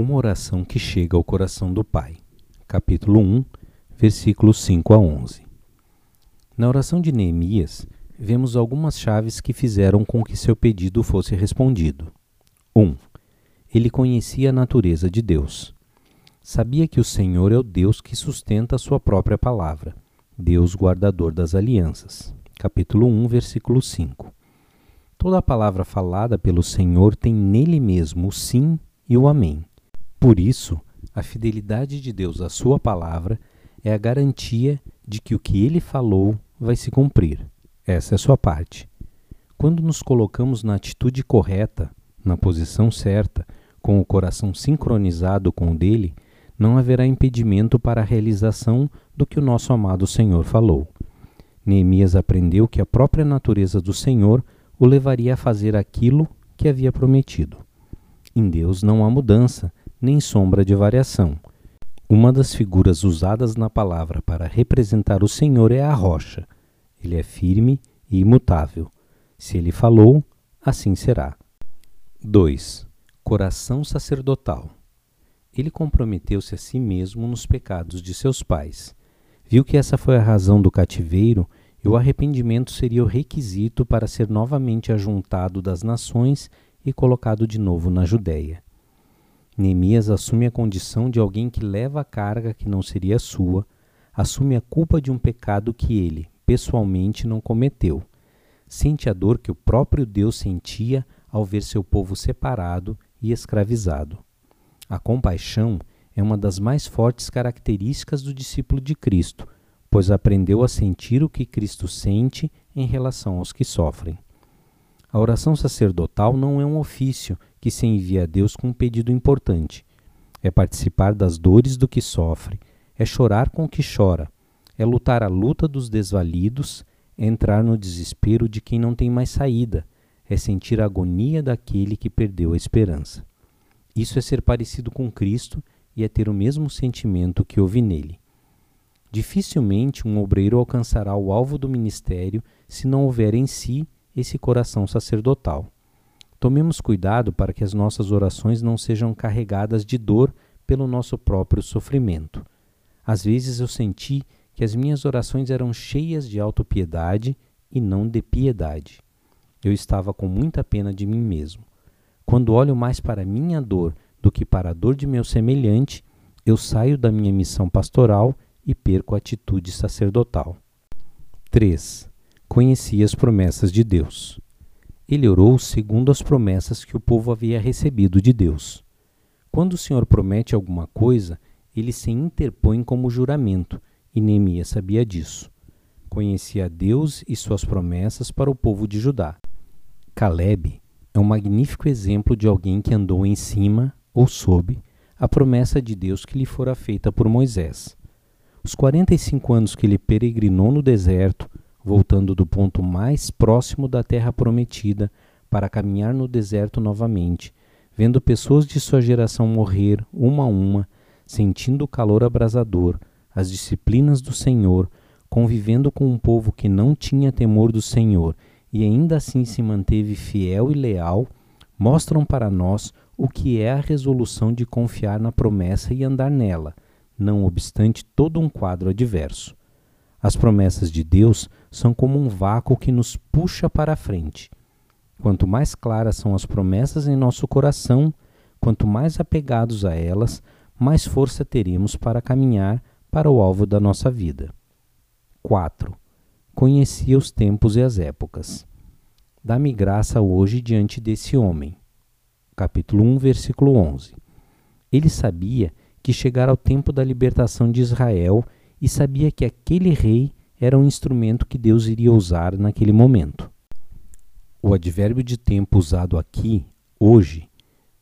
Uma oração que chega ao coração do Pai. Capítulo 1, versículos 5 a 11. Na oração de Neemias, vemos algumas chaves que fizeram com que seu pedido fosse respondido. 1. Um, ele conhecia a natureza de Deus. Sabia que o Senhor é o Deus que sustenta a sua própria palavra, Deus guardador das alianças. Capítulo 1, versículo 5. Toda a palavra falada pelo Senhor tem nele mesmo o sim e o amém. Por isso, a fidelidade de Deus à Sua palavra é a garantia de que o que Ele falou vai se cumprir. Essa é a sua parte. Quando nos colocamos na atitude correta, na posição certa, com o coração sincronizado com o dele, não haverá impedimento para a realização do que o nosso amado Senhor falou. Neemias aprendeu que a própria natureza do Senhor o levaria a fazer aquilo que havia prometido. Em Deus não há mudança, nem sombra de variação. Uma das figuras usadas na palavra para representar o Senhor é a rocha. Ele é firme e imutável. Se ele falou, assim será. 2. Coração sacerdotal. Ele comprometeu-se a si mesmo nos pecados de seus pais. Viu que essa foi a razão do cativeiro e o arrependimento seria o requisito para ser novamente ajuntado das nações e colocado de novo na Judéia. Neemias assume a condição de alguém que leva a carga que não seria sua, assume a culpa de um pecado que ele, pessoalmente, não cometeu. Sente a dor que o próprio Deus sentia ao ver seu povo separado e escravizado. A compaixão é uma das mais fortes características do discípulo de Cristo, pois aprendeu a sentir o que Cristo sente em relação aos que sofrem. A oração sacerdotal não é um ofício que se envia a Deus com um pedido importante. É participar das dores do que sofre, é chorar com o que chora, é lutar a luta dos desvalidos, é entrar no desespero de quem não tem mais saída, é sentir a agonia daquele que perdeu a esperança. Isso é ser parecido com Cristo e é ter o mesmo sentimento que houve nele. Dificilmente um obreiro alcançará o alvo do ministério se não houver em si esse coração sacerdotal. Tomemos cuidado para que as nossas orações não sejam carregadas de dor pelo nosso próprio sofrimento. Às vezes eu senti que as minhas orações eram cheias de autopiedade e não de piedade. Eu estava com muita pena de mim mesmo. Quando olho mais para minha dor do que para a dor de meu semelhante, eu saio da minha missão pastoral e perco a atitude sacerdotal. 3 conhecia as promessas de Deus. Ele orou segundo as promessas que o povo havia recebido de Deus. Quando o Senhor promete alguma coisa, ele se interpõe como juramento, e Neemias sabia disso. Conhecia Deus e suas promessas para o povo de Judá. Caleb é um magnífico exemplo de alguém que andou em cima, ou sob, a promessa de Deus que lhe fora feita por Moisés. Os 45 anos que ele peregrinou no deserto, voltando do ponto mais próximo da terra prometida para caminhar no deserto novamente, vendo pessoas de sua geração morrer uma a uma, sentindo o calor abrasador, as disciplinas do Senhor, convivendo com um povo que não tinha temor do Senhor e ainda assim se manteve fiel e leal, mostram para nós o que é a resolução de confiar na promessa e andar nela, não obstante todo um quadro adverso. As promessas de Deus são como um vácuo que nos puxa para a frente. Quanto mais claras são as promessas em nosso coração, quanto mais apegados a elas, mais força teremos para caminhar para o alvo da nossa vida. 4. Conhecia os tempos e as épocas. Dá-me graça hoje diante desse homem. Capítulo 1, versículo 11. Ele sabia que chegara o tempo da libertação de Israel e sabia que aquele rei era um instrumento que Deus iria usar naquele momento. O advérbio de tempo usado aqui, hoje,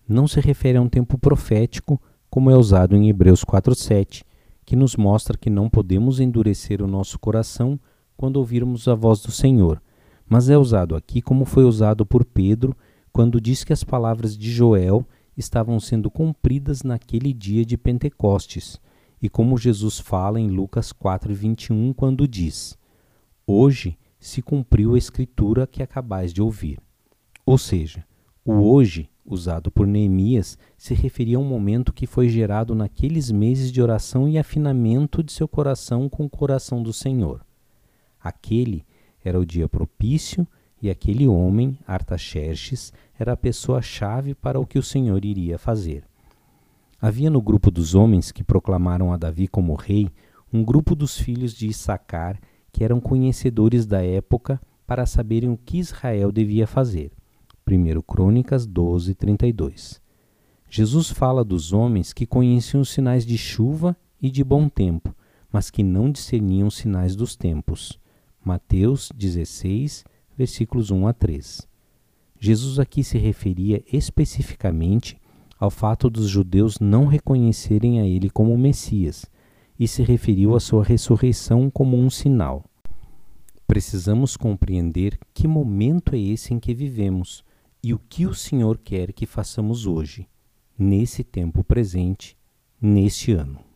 não se refere a um tempo profético, como é usado em Hebreus 4:7, que nos mostra que não podemos endurecer o nosso coração quando ouvirmos a voz do Senhor, mas é usado aqui como foi usado por Pedro quando diz que as palavras de Joel estavam sendo cumpridas naquele dia de Pentecostes e como Jesus fala em Lucas 4:21 quando diz: Hoje se cumpriu a escritura que acabais de ouvir. Ou seja, o hoje usado por Neemias se referia a um momento que foi gerado naqueles meses de oração e afinamento de seu coração com o coração do Senhor. Aquele era o dia propício e aquele homem, Artaxerxes, era a pessoa-chave para o que o Senhor iria fazer. Havia no grupo dos homens que proclamaram a Davi como rei um grupo dos filhos de Issacar que eram conhecedores da época para saberem o que Israel devia fazer. 1 Crônicas 12, 32. Jesus fala dos homens que conheciam os sinais de chuva e de bom tempo, mas que não discerniam os sinais dos tempos. Mateus 16, versículos 1 a 3. Jesus aqui se referia especificamente ao fato dos judeus não reconhecerem a ele como Messias e se referiu à sua ressurreição como um sinal. Precisamos compreender que momento é esse em que vivemos e o que o Senhor quer que façamos hoje, nesse tempo presente, neste ano.